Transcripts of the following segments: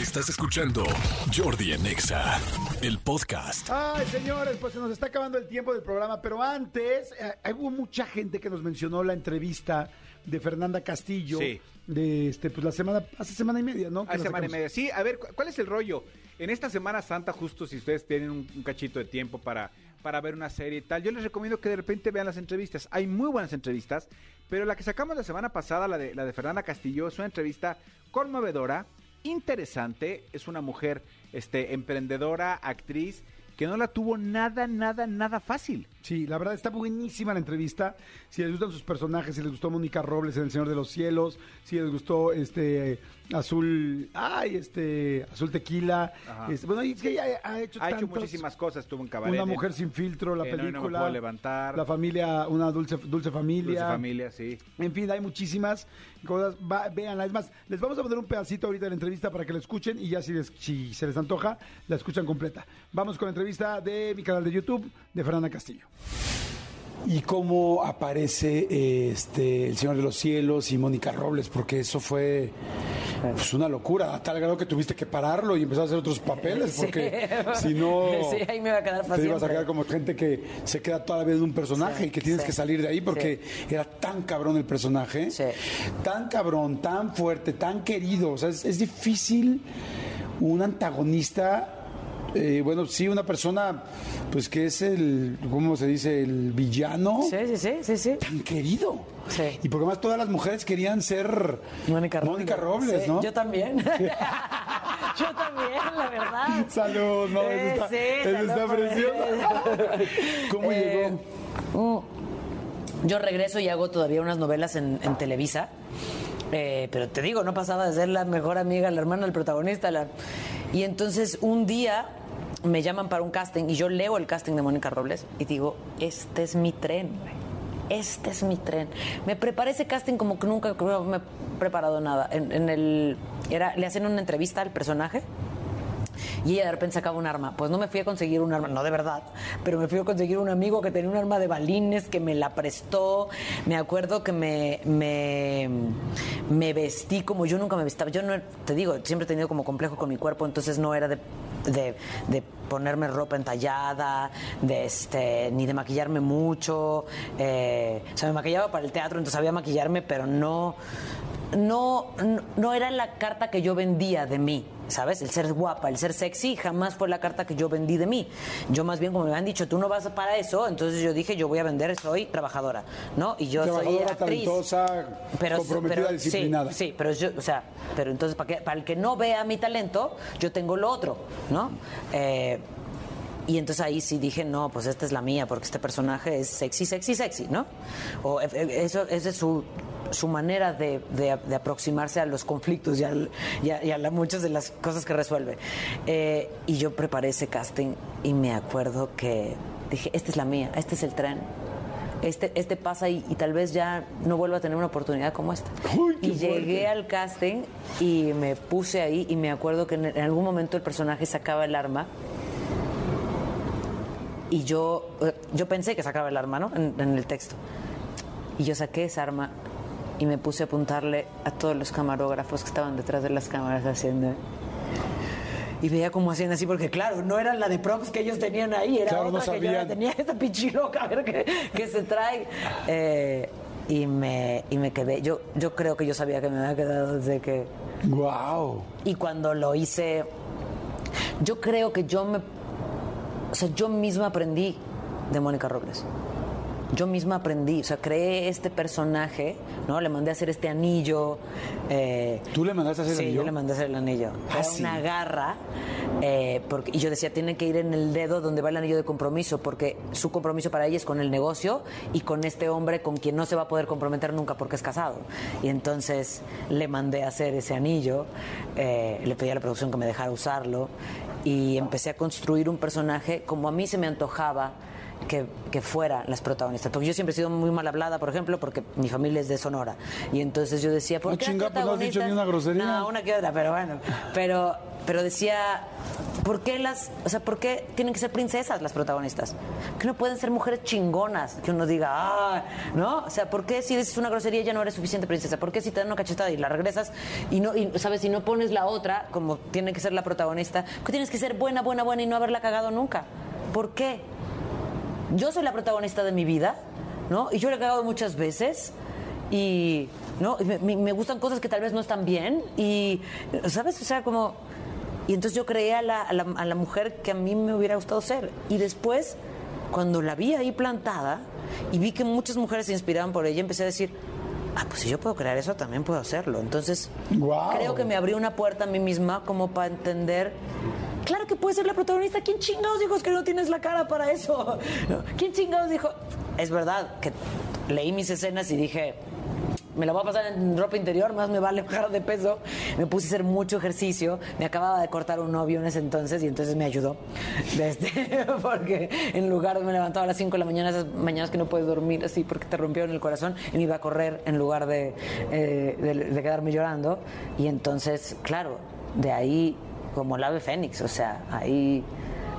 Estás escuchando Jordi en Exa, el podcast. Ay, señores, pues se nos está acabando el tiempo del programa, pero antes eh, hubo mucha gente que nos mencionó la entrevista de Fernanda Castillo Sí. de este pues la semana hace semana y media, ¿no? Hace semana y media. Sí, a ver, cu- ¿cuál es el rollo? En esta Semana Santa, justo si ustedes tienen un, un cachito de tiempo para, para ver una serie y tal, yo les recomiendo que de repente vean las entrevistas. Hay muy buenas entrevistas, pero la que sacamos la semana pasada, la de, la de Fernanda Castillo, es una entrevista conmovedora, interesante. Es una mujer este, emprendedora, actriz, que no la tuvo nada, nada, nada fácil. Sí, la verdad está buenísima la entrevista. Si les gustan sus personajes, si les gustó Mónica Robles en El Señor de los Cielos, si les gustó este Azul, ay, este Azul Tequila, este, bueno, es que ella ha hecho Ha hecho muchísimas cosas, estuvo en cabaret. Una mujer sin filtro, la no me película, puedo levantar. la familia, una dulce dulce familia, Dulce familia, sí. En fin, hay muchísimas cosas. Va, véanla. Es más, les vamos a poner un pedacito ahorita de la entrevista para que la escuchen y ya si, les- si se les antoja, la escuchan completa. Vamos con la entrevista de mi canal de YouTube de Fernanda Castillo. Y cómo aparece eh, este el Señor de los Cielos y Mónica Robles, porque eso fue pues, una locura, a tal grado que tuviste que pararlo y empezar a hacer otros papeles, porque si no Sí, ahí me iba a quedar te ibas a quedar como gente que se queda toda la vida en un personaje Sí, y que tienes que salir de ahí porque era tan cabrón el personaje, tan cabrón, tan fuerte, tan querido, o sea, es, es difícil un antagonista eh, bueno, sí, una persona, pues que es el, ¿cómo se dice? El villano Sí, sí, sí, sí, sí. tan querido. Sí. Y porque además todas las mujeres querían ser Mónica Robles. Mónica Robles, Sí, ¿no? Yo también. yo también, la verdad. Salud, no, Eh, eso está, sí, eso salud está precioso. ¿Cómo Eh, llegó? Yo regreso y hago todavía unas novelas en, en Televisa. Eh, pero te digo, no pasaba de ser la mejor amiga, la hermana del protagonista. la- Y entonces un día me llaman para un casting y yo leo el casting de Mónica Robles y digo, este es mi tren. Este es mi tren. Me preparé ese casting como que nunca me he preparado nada. En, el, era, le hacen una entrevista al personaje y ella de repente sacaba un arma. Pues no me fui a conseguir un arma, no de verdad, pero me fui a conseguir un amigo que tenía un arma de balines que me la prestó. Me acuerdo que me, me, vestí como yo nunca me vestía. Yo no, te digo, siempre he tenido como complejo con mi cuerpo, entonces no era de, de, de ponerme ropa entallada, de este, ni de maquillarme mucho. eh, o sea, me maquillaba para el teatro, entonces sabía maquillarme, pero no, no, no, era la carta que yo vendía de mí, ¿sabes? El ser guapa, el ser sexy, jamás fue la carta que yo vendí de mí. Yo más bien, como me han dicho, tú no vas para eso, entonces yo dije, yo voy a vender, soy trabajadora, ¿no? Y yo soy actriz. talentosa, comprometida, pero- disciplinada. Sí, sí, pero yo, o sea, pero entonces para, que, para el que no vea mi talento, yo tengo lo otro, ¿no? Eh, y entonces ahí sí dije, no, pues esta es la mía, porque este personaje es sexy, sexy, sexy, ¿no? O eh, eh, eso, esa es su, su manera de, de- de aproximarse a los conflictos y, al- y a, y a muchas de las cosas que resuelve. Eh, y yo preparé ese casting y me acuerdo que dije, esta es la mía, este es el tren. Este, este pasa y, y tal vez ya no vuelva a tener una oportunidad como esta. Uy, y llegué fuerte. al casting y me puse ahí y me acuerdo que en, en algún momento el personaje sacaba el arma y yo, eh, yo pensé que sacaba el arma, ¿no? En, en el texto. Y yo saqué esa arma y me puse a apuntarle a todos los camarógrafos que estaban detrás de las cámaras haciendo. Y veía cómo hacían así, porque claro, no era la de props que ellos tenían ahí, era Claro, no otra que yo la tenía esta pichiloca, a ver qué, qué se trae. Eh, y, me, y me quedé, yo, yo creo que yo sabía que me había quedado desde que... Wow. Y cuando lo hice, yo creo que yo me. O sea, yo misma aprendí de Mónica Robles. Yo misma aprendí, o sea, creé este personaje, ¿no? Le mandé a hacer este anillo. eh, ¿Tú le mandaste a hacer el sí, anillo? yo le mandé a hacer el anillo. Ah, Era sí. una garra. eh, porque, y yo decía, tiene que ir en el dedo donde va el anillo de compromiso, porque su compromiso para ella es con el negocio y con este hombre con quien no se va a poder comprometer nunca porque es casado. Y entonces le mandé a hacer ese anillo, eh, le pedí a la producción que me dejara usarlo y empecé a construir un personaje como a mí se me antojaba que, que fueran las protagonistas. Porque yo siempre he sido muy mal hablada, por ejemplo, porque mi familia es de Sonora. Y entonces yo decía, ¿por No qué las chinga, pues no has dicho ni una grosería. No, una que otra, pero bueno. Pero, pero decía, ¿por qué las, o sea, por qué tienen que ser princesas las protagonistas? Que no pueden ser mujeres chingonas, que uno diga, ah, ¿no? O sea, ¿por qué si dices una grosería ya no eres suficiente princesa? ¿Por qué si te dan una cachetada y la regresas y no, y, sabes, si no pones la otra, como tiene que ser la protagonista, que tienes que ser buena, buena, buena y no haberla cagado nunca? ¿Por qué? Yo soy la protagonista de mi vida, ¿no? Y yo la he cagado muchas veces y no me, me, gustan cosas que tal vez no están bien y sabes o sea como y entonces yo creé a la, a la, a la mujer que a mí me hubiera gustado ser y después cuando la vi ahí plantada y vi que muchas mujeres se inspiraban por ella empecé a decir ah pues si yo puedo crear eso también puedo hacerlo entonces Guau. creo que me abrió una puerta a mí misma como para entender Claro que puede ser la protagonista. ¿Quién chingados dijo que no tienes la cara para eso? ¿Quién chingados dijo? Es verdad que leí mis escenas y dije, me la voy a pasar en ropa interior, más me vale bajar de peso. Me puse a hacer mucho ejercicio. Me acababa de cortar un novio en ese entonces y entonces me ayudó. Este, porque en lugar de me levantaba a las 5 de la mañana, esas mañanas que no puedes dormir así porque te rompieron el corazón, y me iba a correr en lugar de, eh, de, de quedarme llorando. Y entonces, claro, de ahí como el ave fénix, o sea, ahí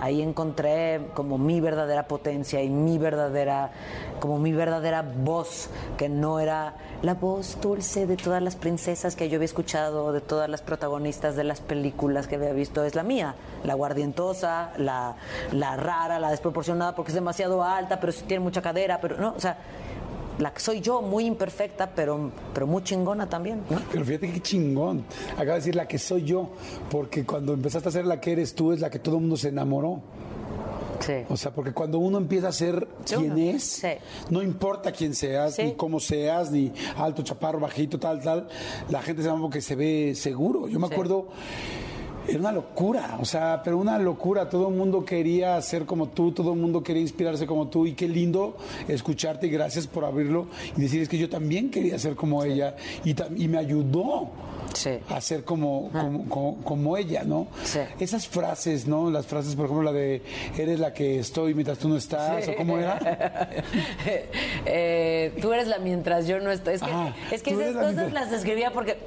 ahí encontré como mi verdadera potencia y mi verdadera como mi verdadera voz que no era la voz dulce de todas las princesas que yo había escuchado de todas las protagonistas de las películas que había visto es la mía la guardientosa la, la rara la desproporcionada porque es demasiado alta pero tiene mucha cadera pero no o sea la que soy yo, muy imperfecta, pero, pero muy chingona también. ¿no? Pero fíjate qué chingón. Acaba de decir la que soy yo, porque cuando empezaste a ser la que eres tú, es la que todo el mundo se enamoró. Sí. O sea, porque cuando uno empieza a ser Sí, quien uno. es, Sí. no importa quién seas, ni cómo seas, ni alto, chaparro, bajito, tal, tal, la gente se llama porque se ve seguro. Yo me acuerdo, era una locura, o sea, pero una locura. Todo el mundo quería ser como tú, todo el mundo quería inspirarse como tú, y qué lindo escucharte y gracias por abrirlo y decir es que yo también quería ser como ella y, y me ayudó Sí. a ser como, como, como- como ella, ¿no? Sí. Esas frases, ¿no? Las frases, por ejemplo, la de eres la que estoy mientras tú no estás, o cómo era. Eh, tú eres la mientras yo no estoy. Es que, Ah, es que esas cosas mientras- las escribía porque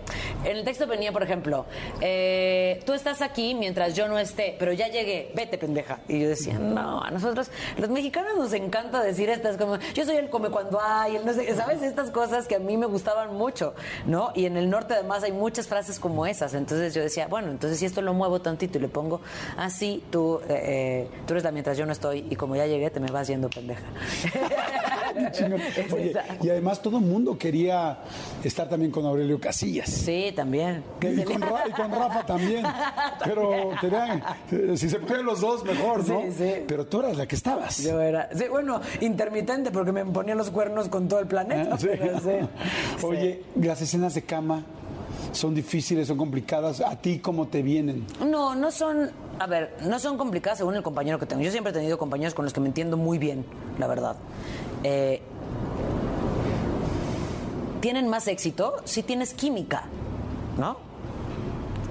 en el texto venía, por ejemplo, eh, tú estás aquí mientras yo no esté, pero ya llegué, vete pendeja. Y yo decía, no, a nosotros, los mexicanos nos encanta decir estas como, yo soy el come cuando hay, el no sé, ¿sabes? Estas cosas que a mí me gustaban mucho, ¿no? Y en el norte además hay muchas frases como esas. Entonces yo decía, bueno, entonces si esto lo muevo tantito y le pongo así, tú, eh, eh, tú eres la mientras yo no estoy y como ya llegué te me vas yendo pendeja. Oye, y además todo el mundo quería estar también con Aurelio Casillas. Sí, también. Y con, Ra- y con Rafa también. Pero querían, eh, si se pueden los dos, mejor, ¿no? Sí, sí. Pero tú eras la que estabas. Yo era, sí, bueno, intermitente porque me ponían los cuernos con todo el planeta. Ah, sí. pero sí. Oye, las escenas de cama son difíciles, son complicadas. ¿A ti cómo te vienen? No, no son, a ver, no son complicadas según el compañero que tengo. Yo siempre he tenido compañeros con los que me entiendo muy bien, la verdad. Eh, tienen más éxito si tienes química, ¿no?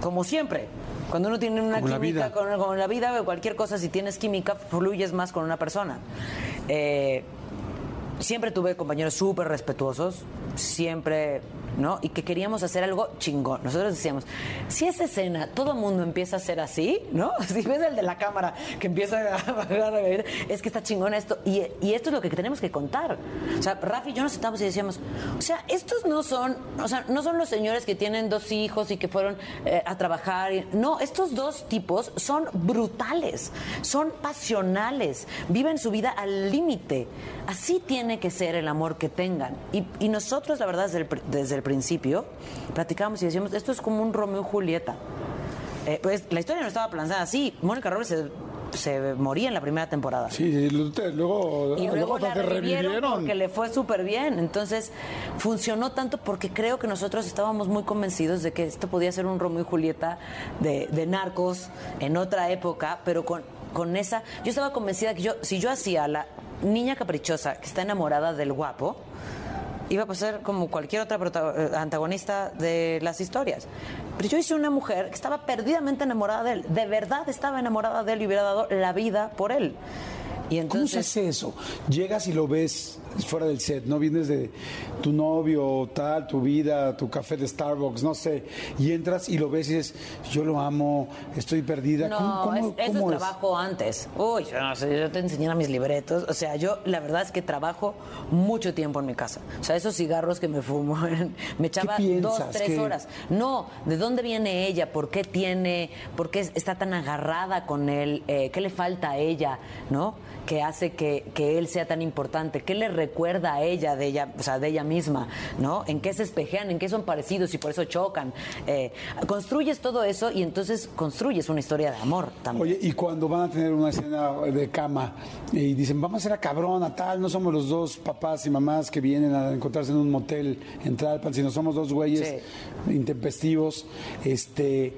Como siempre. Cuando uno tiene una Como química con, con la vida o cualquier cosa, si tienes química, fluyes más con una persona. Eh, siempre tuve compañeros súper respetuosos, siempre, ¿no? Y que queríamos hacer algo chingón. Nosotros decíamos, si esa escena todo mundo empieza a ser así, ¿no? Si ves el de la cámara que empieza a bajar, es que está chingón esto. Y, y esto es lo que tenemos que contar. O sea, Rafi y yo nos sentamos y decíamos, o sea, estos no son, o sea, no son los señores que tienen dos hijos y que fueron eh, a trabajar. no, estos dos tipos son brutales, son pasionales, viven su vida al límite. Así tiene que ser el amor que tengan. Y, y nosotros, la verdad, desde el, desde el principio, platicábamos y decíamos, esto es como un Romeo y Julieta. Eh, pues la historia no estaba planteada así. Mónica Robles se, se moría en la primera temporada. Sí, sí, luego, Y luego la te revivieron porque le fue súper bien. Entonces, funcionó tanto porque creo que nosotros estábamos muy convencidos de que esto podía ser un Romeo y Julieta de, de narcos en otra época, pero con, con esa... Yo estaba convencida que yo, si yo hacía la niña caprichosa que está enamorada del guapo, iba a pasar como cualquier otra eh, antagonista de las historias. Pero yo hice una mujer que estaba perdidamente enamorada de él, de verdad estaba enamorada de él y hubiera dado la vida por él. Y ¿Cómo se entonces, hace eso? Llegas y lo ves fuera del set, ¿no? Vienes de tu novio, tal, tu vida, tu café de Starbucks, no sé, y entras y lo ves y dices, yo lo amo, estoy perdida. No, ¿Cómo, cómo- es- eso es trabajo antes. Uy, yo no sé, yo te enseñara mis libretos. O sea, yo la verdad es que trabajo mucho tiempo en mi casa. O sea, esos cigarros que me fumo, me echaba dos, tres horas. No, ¿de dónde viene ella? ¿Por qué tiene, por qué está tan agarrada con él? Eh, ¿Qué le falta a ella? ¿No? Que hace que, que él sea tan importante, qué le recuerda a ella de ella, o sea, de ella misma, ¿no? En qué se espejean, en qué son parecidos y por eso chocan. Eh, construyes todo eso y entonces construyes una historia de amor también. Oye, y cuando van a tener una escena de cama y dicen, vamos a hacer a cabrón, a tal, no somos los dos papás y mamás que vienen a encontrarse en un motel en Tlalpan, sino somos dos güeyes intempestivos, este,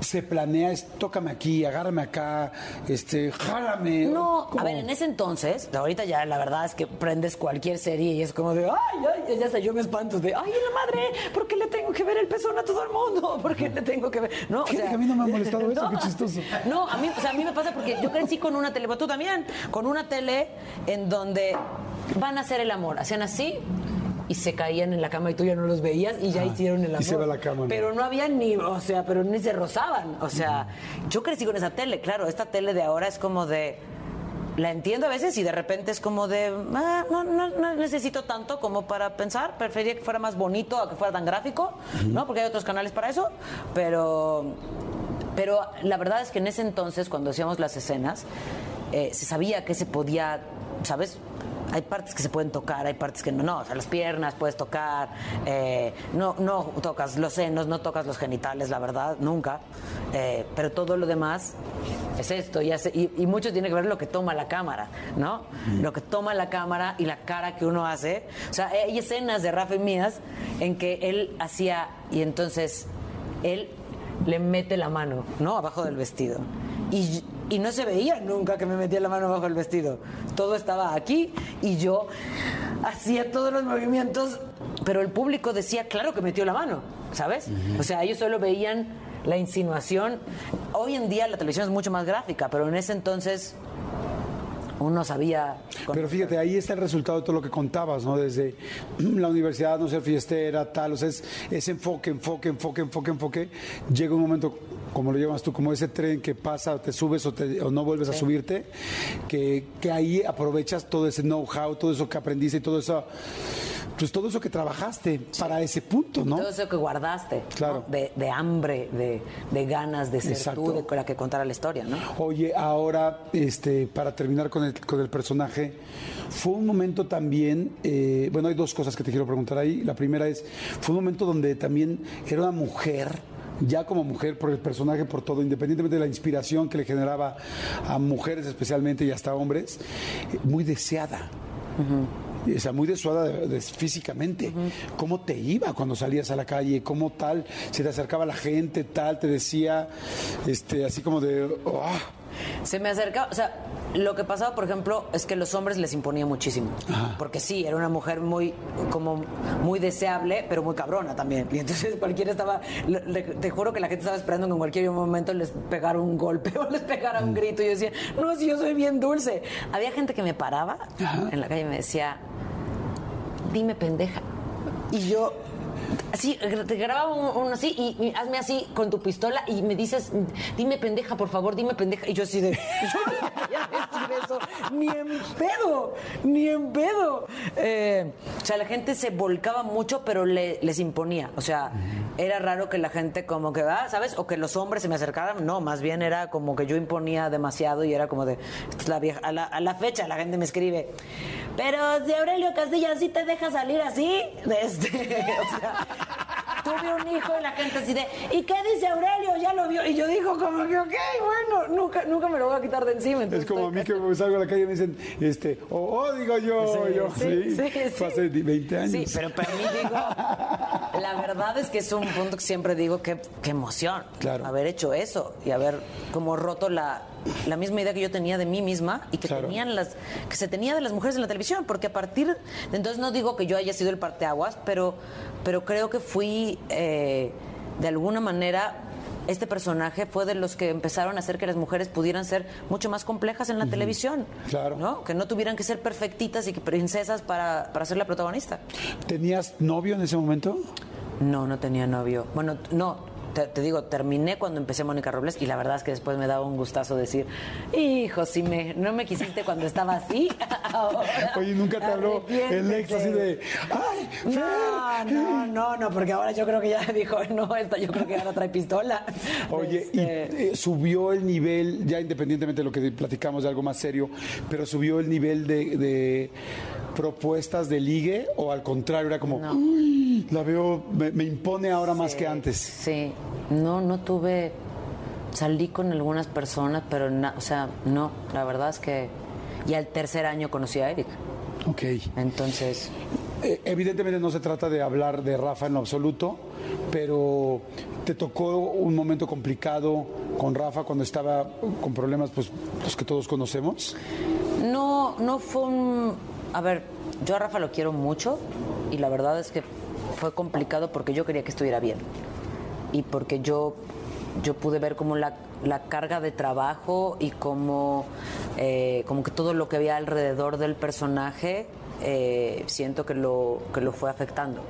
se planea, es, tócame aquí, agárrame acá, este, jálame. No, a ver, en ese entonces, ahorita ya la verdad es que prendes cualquier serie y es como de, ay, ay, ya sé, yo me espanto de, ay, la madre, ¿por qué le tengo que ver el pezón a todo el mundo? ¿Por qué le tengo que ver? No, o sea, a mí no me ha molestado eso, qué chistoso. No, a mí, o sea, a mí me pasa porque yo crecí con una tele, bueno, tú también, con una tele en donde van a hacer el amor, hacían así y se caían en la cama y tú ya no los veías y ya hicieron el y amor. se va la cama, ¿no? Pero no había ni, o sea, pero ni se rozaban. O sea, yo crecí con esa tele, claro, esta tele de ahora es como de la entiendo a veces y de repente es como de ah, no, no, no necesito tanto como para pensar, preferiría que fuera más bonito a que fuera tan gráfico, ¿no? Porque hay otros canales para eso, pero pero la verdad es que en ese entonces cuando hacíamos las escenas eh, se sabía que se podía, ¿sabes? Hay partes que se pueden tocar, hay partes que no, no, o sea, las piernas puedes tocar, eh, no, no tocas los senos, no tocas los genitales, la verdad, nunca, Eh, pero todo lo demás es esto, y, hace- y, y mucho tiene que ver lo que toma la cámara, ¿no? Lo que toma la cámara y la cara que uno hace. O sea, hay escenas de Rafa y mías en que él hacía, y entonces él le mete la mano, ¿no? Abajo del vestido. Y, y no se veía nunca que me metía la mano abajo del vestido. Todo estaba aquí y yo hacía todos los movimientos, pero el público decía, claro que metió la mano, ¿sabes? O sea, ellos solo veían la insinuación. Hoy en día la televisión es mucho más gráfica, pero en ese entonces uno sabía... Pero fíjate, ahí está el resultado de todo lo que contabas, ¿no? Desde la universidad, no ser fiestera, tal, o sea, es, ese enfoque, enfoque, enfoque, enfoque, enfoque. Llega un momento, como lo llamas tú, como ese tren que pasa, te subes o, te- o no vuelves a subirte, que, que ahí aprovechas todo ese know-how, todo eso que aprendiste y todo eso, pues todo eso que trabajaste para ese punto, ¿no? Todo eso que guardaste, Claro. ¿no? de, de hambre, de, de ganas de ser Exacto. tú, de la que contar la historia, ¿no? Oye, ahora, este, para terminar con el, con el personaje, fue un momento también, eh, bueno, hay dos cosas que te quiero preguntar ahí. La primera es, fue un momento donde también era una mujer, ya como mujer, por el personaje, por todo, independientemente de la inspiración que le generaba a mujeres especialmente y hasta hombres, eh, muy deseada. O sea, muy desuada de- de- físicamente. ¿Cómo te iba cuando salías a la calle? ¿Cómo tal? Se te acercaba la gente, tal, te decía, este, así como de, "Ah". Se me acercaba, o sea, lo que pasaba, por ejemplo, es que los hombres les imponía muchísimo. Porque sí, era una mujer muy, como, muy deseable, pero muy cabrona también. Y entonces cualquiera estaba, le- te juro que la gente estaba esperando que en cualquier momento les pegara un golpe o les pegara un grito. Y yo decía, no, si yo soy bien dulce. Había gente que me paraba en la calle y me decía, dime pendeja. Y yo, así, te grababa un, un así y, y hazme así con tu pistola y me dices, dime pendeja, por favor, dime pendeja. Y yo así de, yo no decir eso, ni en pedo, ni en pedo. Eh, o sea, la gente se volcaba mucho, pero le- les imponía. O sea, era raro que la gente como que, ah, ¿sabes? O que los hombres se me acercaran. No, más bien era como que yo imponía demasiado y era como de, la vieja. A la, a la fecha la gente me escribe, pero si Aurelio Castilla sí te deja salir así, de este, o sea, tuve un hijo y la gente así de, ¿y qué dice Aurelio? Ya lo vio. Y yo digo como que, ok, bueno, nunca, nunca me lo voy a quitar de encima. Es como a mí que me salgo a la calle y me dicen, este, oh, oh, digo yo, yo, sí, fue hace 20 años. Sí, pero para mí digo, la verdad es que es un punto que siempre digo que qué emoción Claro. haber hecho eso y haber como roto la, la misma idea que yo tenía de mí misma y que Claro. tenían las que se tenía de las mujeres en la televisión, porque a partir de entonces no digo que yo haya sido el parteaguas, pero pero creo que fui eh, de alguna manera este personaje fue de los que empezaron a hacer que las mujeres pudieran ser mucho más complejas en la televisión. Claro. ¿no? Que no tuvieran que ser perfectitas y que princesas para, para ser la protagonista. ¿Tenías novio en ese momento? No, no tenía novio. Bueno, no, te, te digo, terminé cuando empecé Mónica Robles y la verdad es que después me daba un gustazo decir, hijo, si me, no me quisiste cuando estaba así. ahora Oye, nunca te habló el ex así de, ay, No, Fer". no, no, no, porque ahora yo creo que ya dijo, no, esta yo creo que ahora trae pistola. Oye, y Este, eh, subió el nivel, ya independientemente de lo que platicamos de algo más serio, pero subió el nivel de, de propuestas de ligue o al contrario, era como, No. "Uy, la veo, me, me impone ahora más que antes. Sí, no, no tuve. Salí con algunas personas, pero, na- o sea, no, la verdad es que. Y al tercer año conocí a Eric. Ok. Entonces, Eh, evidentemente no se trata de hablar de Rafa en lo absoluto, pero te tocó un momento complicado con Rafa cuando estaba con problemas, pues los que todos conocemos. no, no fue un. A ver, yo a Rafa lo quiero mucho y la verdad es que fue complicado porque yo quería que estuviera bien. Y porque yo, yo pude ver como la, la carga de trabajo y como, eh, como que todo lo que había alrededor del personaje eh, siento que lo, que lo fue afectando.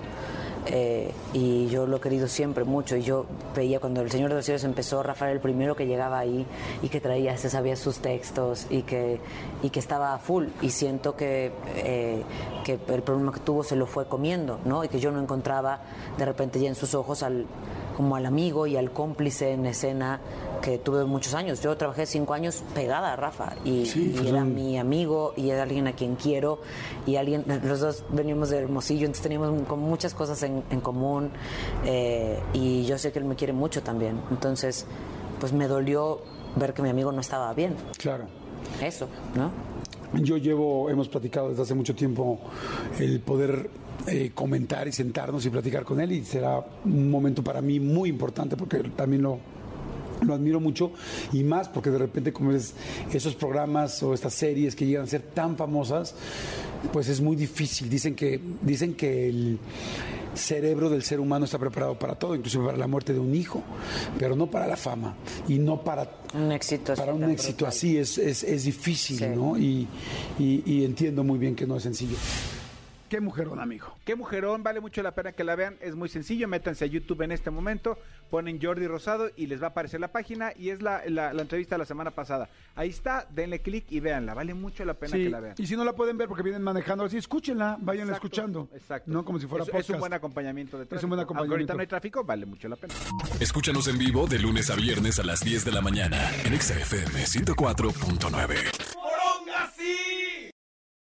Eh, y yo lo he querido siempre mucho. Y yo veía cuando El Señor de los Cielos empezó, Rafael el primero que llegaba ahí y que traía, se sabía sus textos y que, y que estaba full. Y siento que, eh, que el problema que tuvo se lo fue comiendo, ¿no? Y que yo no encontraba de repente ya en sus ojos al como al amigo y al cómplice en escena que tuve muchos años. Yo trabajé cinco años pegada a Rafa y, Sí, y pues, era mi amigo y era alguien a quien quiero y alguien, los dos venimos de Hermosillo, entonces teníamos muchas cosas en, en común eh, y yo sé que él me quiere mucho también. Entonces, pues me dolió ver que mi amigo no estaba bien. Claro. Eso, ¿no? Yo llevo, hemos platicado desde hace mucho tiempo el poder eh, comentar y sentarnos y platicar con él y será un momento para mí muy importante porque también lo, lo admiro mucho y más porque de repente como es esos programas o estas series que llegan a ser tan famosas, pues es muy difícil. Dicen que, dicen que el cerebro del ser humano está preparado para todo, inclusive para la muerte de un hijo, pero no para la fama y no para Un éxito. para un éxito brutal. así es, es, es difícil, Sí. ¿no? Y, y- y entiendo muy bien que no es sencillo. Qué mujerón, amigo. Qué mujerón, vale mucho la pena que la vean, es muy sencillo, métanse a YouTube en este momento, ponen Jordi Rosado y les va a aparecer la página y es la, la- la entrevista de la semana pasada. Ahí está, denle clic y véanla, vale mucho la pena Sí, que la vean. y si no la pueden ver porque vienen manejando así, escúchenla, váyanla Exacto, escuchando. Exacto. No como si fuera es, es podcast. un buen acompañamiento de tráfico. Es un buen Aunque acompañamiento. ahorita no hay tráfico, vale mucho la pena. Escúchanos en vivo de lunes a viernes a las 10 de la mañana en Exa FM 104.9.